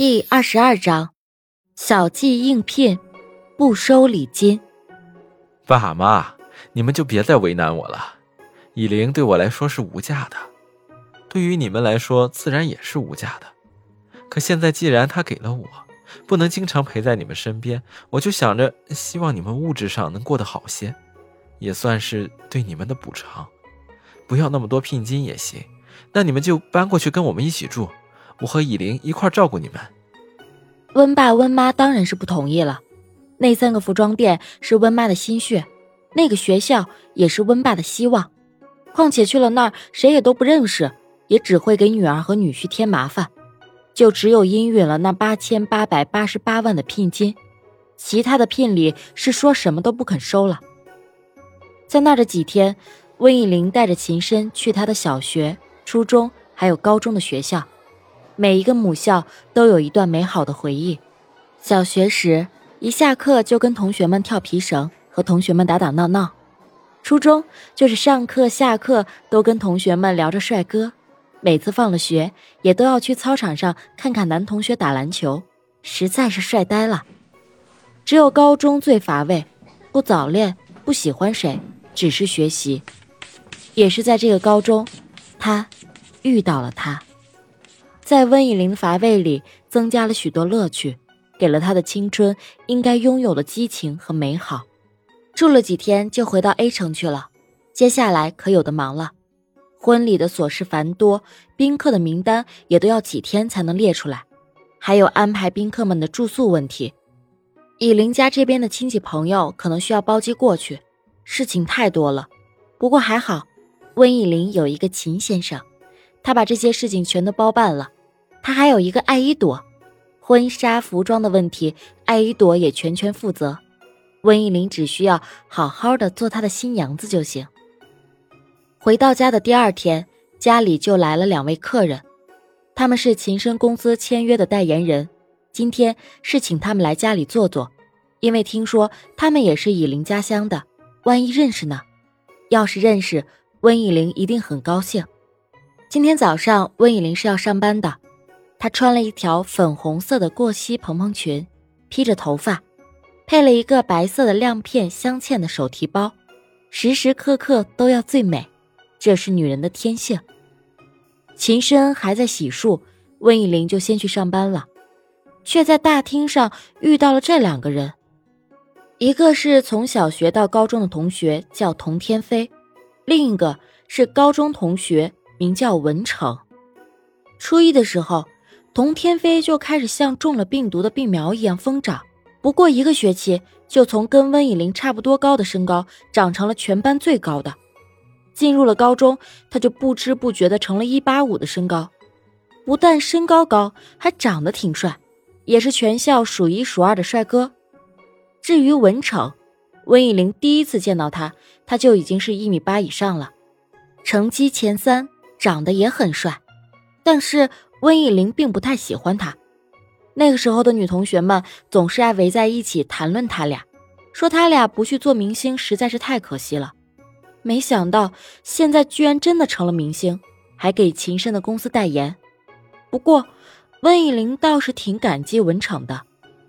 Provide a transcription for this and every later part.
第二十二章，小计应聘，不收礼金。爸妈，你们就别再为难我了。以灵对我来说是无价的，对于你们来说自然也是无价的。可现在既然她给了我，不能经常陪在你们身边，我就想着希望你们物质上能过得好些，也算是对你们的补偿。不要那么多聘金也行，那你们就搬过去跟我们一起住。我和以玲一块照顾你们。温爸温妈当然是不同意了。那三个服装店是温妈的心血，那个学校也是温爸的希望。况且去了那儿，谁也都不认识，也只会给女儿和女婿添麻烦。就只有应允了那八千八百八十八万的聘金，其他的聘礼是说什么都不肯收了。在那儿的几天，温以玲带着秦深去他的小学、初中还有高中的学校。每一个母校都有一段美好的回忆。小学时，一下课就跟同学们跳皮绳，和同学们打打闹闹；初中就是上课下课都跟同学们聊着帅哥，每次放了学也都要去操场上看看男同学打篮球，实在是帅呆了。只有高中最乏味，不早恋，不喜欢谁，只是学习。也是在这个高中，他遇到了他。在温以玲的乏味里，增加了许多乐趣，给了他的青春应该拥有的激情和美好。住了几天，就回到 A 城去了。接下来可有的忙了，婚礼的琐事繁多，宾客的名单也都要几天才能列出来，还有安排宾客们的住宿问题。以林家这边的亲戚朋友可能需要包机过去，事情太多了。不过还好，温以玲有一个秦先生，他把这些事情全都包办了。他还有一个艾依朵，婚纱服装的问题，艾依朵也全权负责。温以玲只需要好好的做她的新娘子就行。回到家的第二天，家里就来了两位客人，他们是秦深公司签约的代言人，今天是请他们来家里坐坐，因为听说他们也是以玲家乡的，万一认识呢？要是认识，温以玲一定很高兴。今天早上，温以玲是要上班的。她穿了一条粉红色的过膝蓬蓬裙，披着头发，配了一个白色的亮片镶嵌的手提包，时时刻刻都要最美，这是女人的天性。秦深还在洗漱，温以玲就先去上班了，却在大厅上遇到了这两个人，一个是从小学到高中的同学，叫童天飞，另一个是高中同学，名叫文成。初一的时候。童天飞就开始像中了病毒的病苗一样疯长，不过一个学期就从跟温以玲差不多高的身高长成了全班最高的。进入了高中，他就不知不觉的成了一八五的身高，不但身高高，还长得挺帅，也是全校数一数二的帅哥。至于文成，温以玲第一次见到他，他就已经是一米八以上了，成绩前三，长得也很帅，但是。温以玲并不太喜欢他，那个时候的女同学们总是爱围在一起谈论他俩，说他俩不去做明星实在是太可惜了。没想到现在居然真的成了明星，还给秦深的公司代言。不过温以玲倒是挺感激文成的，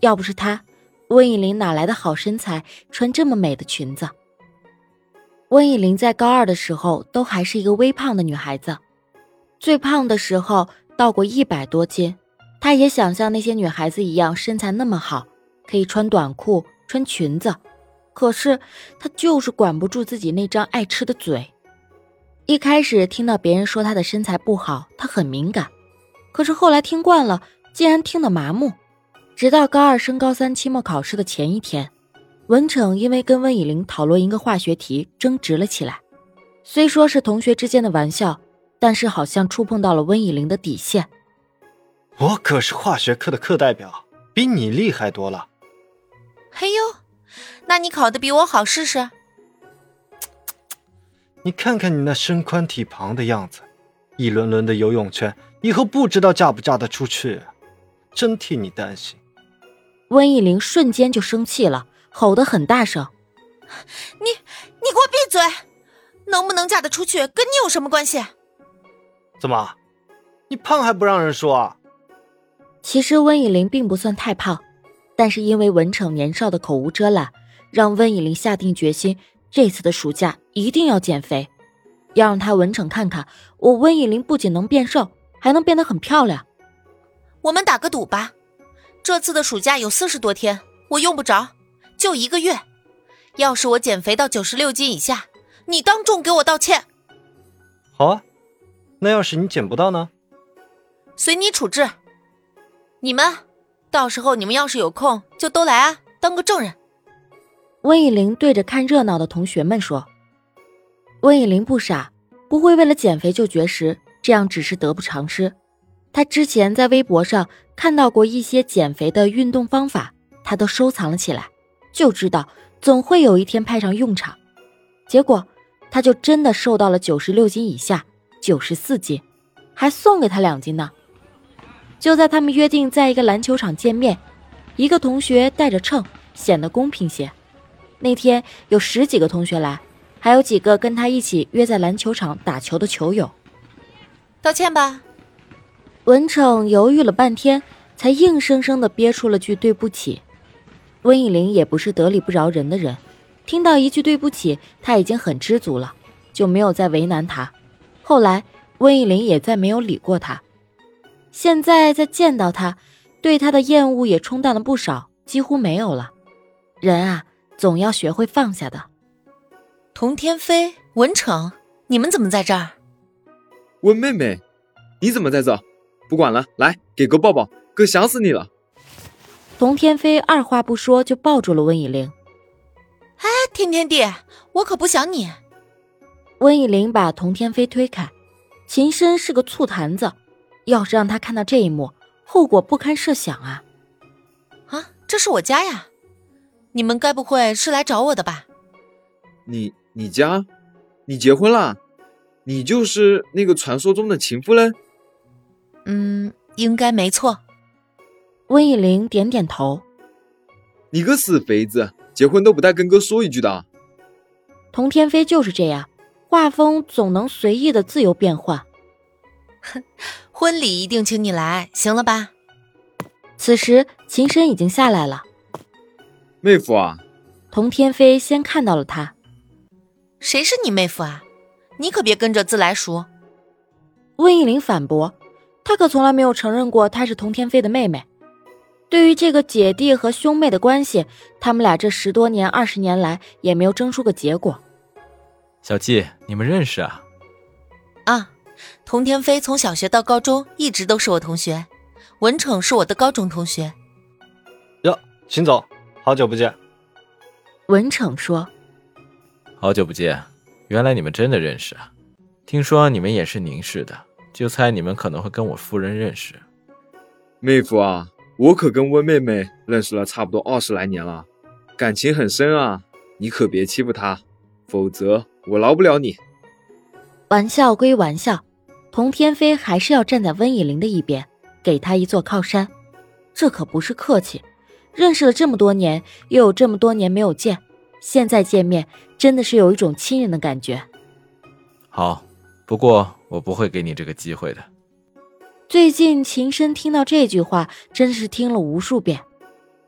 要不是他，温以玲哪来的好身材，穿这么美的裙子？温以玲在高二的时候都还是一个微胖的女孩子，最胖的时候。到过一百多斤，她也想像那些女孩子一样身材那么好，可以穿短裤、穿裙子。可是她就是管不住自己那张爱吃的嘴。一开始听到别人说她的身材不好，她很敏感。可是后来听惯了，竟然听得麻木。直到高二升高三期末考试的前一天，文成因为跟温以玲讨论一个化学题争执了起来。虽说是同学之间的玩笑。但是好像触碰到了温以玲的底线。我可是化学课的课代表，比你厉害多了。嘿呦，那你考的比我好试试？你看看你那身宽体胖的样子，一轮轮的游泳圈，以后不知道嫁不嫁得出去，真替你担心。温以玲瞬间就生气了，吼得很大声：“你你给我闭嘴！能不能嫁得出去，跟你有什么关系？”怎么，你胖还不让人说？其实温以玲并不算太胖，但是因为文成年少的口无遮拦，让温以玲下定决心，这次的暑假一定要减肥，要让他文成看看我温以玲不仅能变瘦，还能变得很漂亮。我们打个赌吧，这次的暑假有四十多天，我用不着，就一个月。要是我减肥到九十六斤以下，你当众给我道歉。好啊，那要是你捡不到呢？随你处置。你们，到时候你们要是有空，就都来啊，当个证人。温以玲对着看热闹的同学们说：“温以玲不傻，不会为了减肥就绝食，这样只是得不偿失。她之前在微博上看到过一些减肥的运动方法，她都收藏了起来，就知道总会有一天派上用场。结果，她就真的瘦到了九十六斤以下，九十四斤，还送给他两斤呢。就在他们约定在一个篮球场见面，一个同学带着秤，显得公平些。”那天有十几个同学来，还有几个跟他一起约在篮球场打球的球友。道歉吧。文成犹豫了半天，才硬生生的憋出了句对不起。温以玲也不是得理不饶人的人，听到一句对不起，他已经很知足了，就没有再为难他。后来温以玲也再没有理过他。现在再见到他，对他的厌恶也冲淡了不少，几乎没有了。人啊。总要学会放下的。童天飞、文成，你们怎么在这儿？温妹妹，你怎么在这？不管了，来给哥抱抱，哥想死你了。童天飞二话不说就抱住了温以玲。哎，天天弟，我可不想你。温以玲把童天飞推开。秦深是个醋坛子，要是让他看到这一幕，后果不堪设想啊！啊，这是我家呀。你们该不会是来找我的吧？你你家，你结婚了？你就是那个传说中的情夫嘞？嗯，应该没错。温以玲点点头。你个死肥子，结婚都不带跟哥说一句的。童天飞就是这样，画风总能随意的自由变换。哼，婚礼一定请你来，行了吧？此时秦深已经下来了。妹夫啊，童天飞先看到了他。谁是你妹夫啊？你可别跟着自来熟。温以玲反驳，她可从来没有承认过她是童天飞的妹妹。对于这个姐弟和兄妹的关系，他们俩这十多年、二十年来也没有争出个结果。小季，你们认识啊？啊，童天飞从小学到高中一直都是我同学，文成是我的高中同学。哟，秦总。好久不见，文成说：“好久不见，原来你们真的认识啊！听说你们也是宁氏的，就猜你们可能会跟我夫人认识。妹夫啊，我可跟温妹妹认识了差不多二十来年了，感情很深啊！你可别欺负她，否则我饶不了你。”玩笑归玩笑，童天飞还是要站在温以玲的一边，给她一座靠山，这可不是客气。认识了这么多年，又有这么多年没有见，现在见面真的是有一种亲人的感觉。好，不过我不会给你这个机会的。最近秦深听到这句话，真是听了无数遍，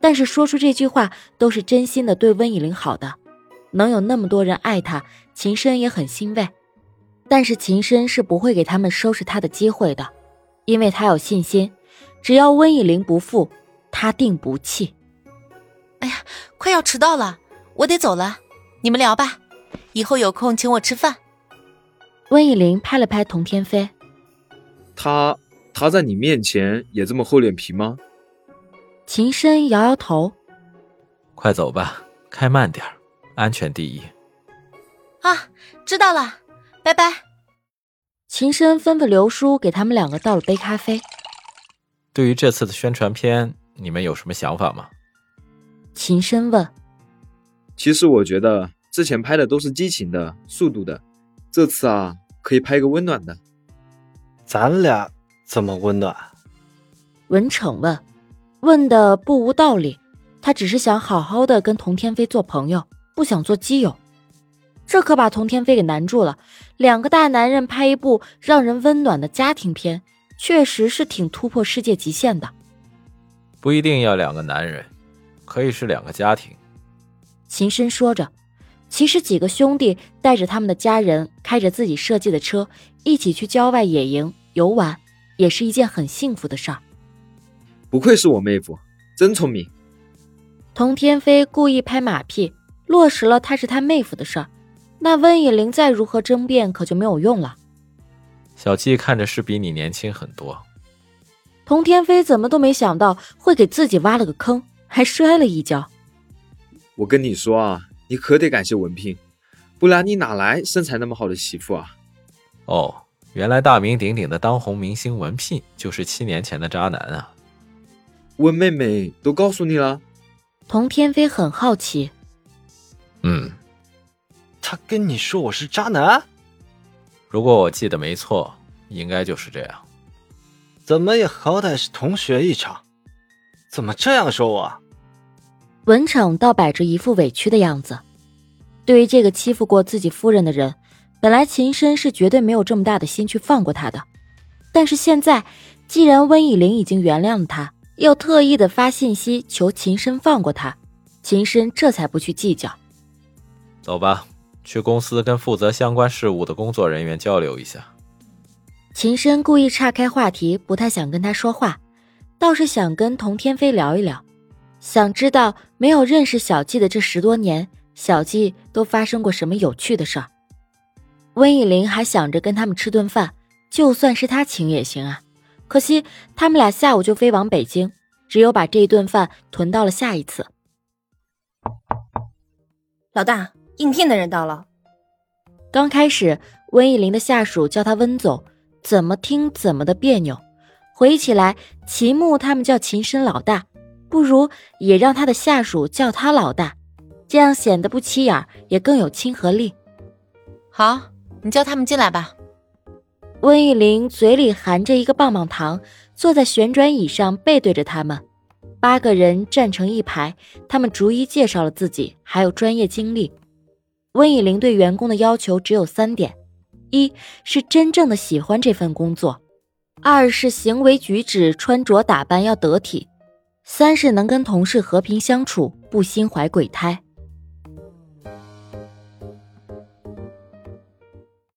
但是说出这句话都是真心的对温以玲好的，能有那么多人爱他，秦深也很欣慰。但是秦深是不会给他们收拾他的机会的，因为他有信心，只要温以玲不负。他定不弃。哎呀，快要迟到了，我得走了。你们聊吧，以后有空请我吃饭。温以玲拍了拍童天飞，他他在你面前也这么厚脸皮吗？秦深摇摇头。快走吧，开慢点安全第一。啊，知道了，拜拜。秦深吩咐刘叔给他们两个倒了杯咖啡。对于这次的宣传片。你们有什么想法吗？秦深问。其实我觉得之前拍的都是激情的、速度的，这次啊，可以拍个温暖的。咱俩怎么温暖？文成问，问的不无道理。他只是想好好的跟童天飞做朋友，不想做基友。这可把童天飞给难住了。两个大男人拍一部让人温暖的家庭片，确实是挺突破世界极限的。不一定要两个男人，可以是两个家庭。秦深说着，其实几个兄弟带着他们的家人，开着自己设计的车，一起去郊外野营游玩，也是一件很幸福的事儿。不愧是我妹夫，真聪明。童天飞故意拍马屁，落实了他是他妹夫的事儿。那温以玲再如何争辩，可就没有用了。小季看着是比你年轻很多。童天飞怎么都没想到会给自己挖了个坑，还摔了一跤。我跟你说啊，你可得感谢文聘，不然你哪来身材那么好的媳妇啊？哦，原来大名鼎鼎的当红明星文聘就是七年前的渣男啊！温妹妹都告诉你了？童天飞很好奇。嗯，他跟你说我是渣男？如果我记得没错，应该就是这样。怎么也好歹是同学一场，怎么这样说我？文成倒摆着一副委屈的样子。对于这个欺负过自己夫人的人，本来秦深是绝对没有这么大的心去放过他的。但是现在，既然温以玲已经原谅了他，又特意的发信息求秦深放过他，秦深这才不去计较。走吧。去公司跟负责相关事务的工作人员交流一下。秦深故意岔开话题，不太想跟他说话，倒是想跟童天飞聊一聊，想知道没有认识小季的这十多年，小季都发生过什么有趣的事儿。温以玲还想着跟他们吃顿饭，就算是他请也行啊。可惜他们俩下午就飞往北京，只有把这一顿饭囤到了下一次。老大。应聘的人到了。刚开始，温以玲的下属叫他温总，怎么听怎么的别扭。回忆起来，秦牧他们叫秦深老大，不如也让他的下属叫他老大，这样显得不起眼，也更有亲和力。好，你叫他们进来吧。温以玲嘴里含着一个棒棒糖，坐在旋转椅上，背对着他们。八个人站成一排，他们逐一介绍了自己，还有专业经历。温以玲对员工的要求只有三点：一是真正的喜欢这份工作；二是行为举止、穿着打扮要得体；三是能跟同事和平相处，不心怀鬼胎。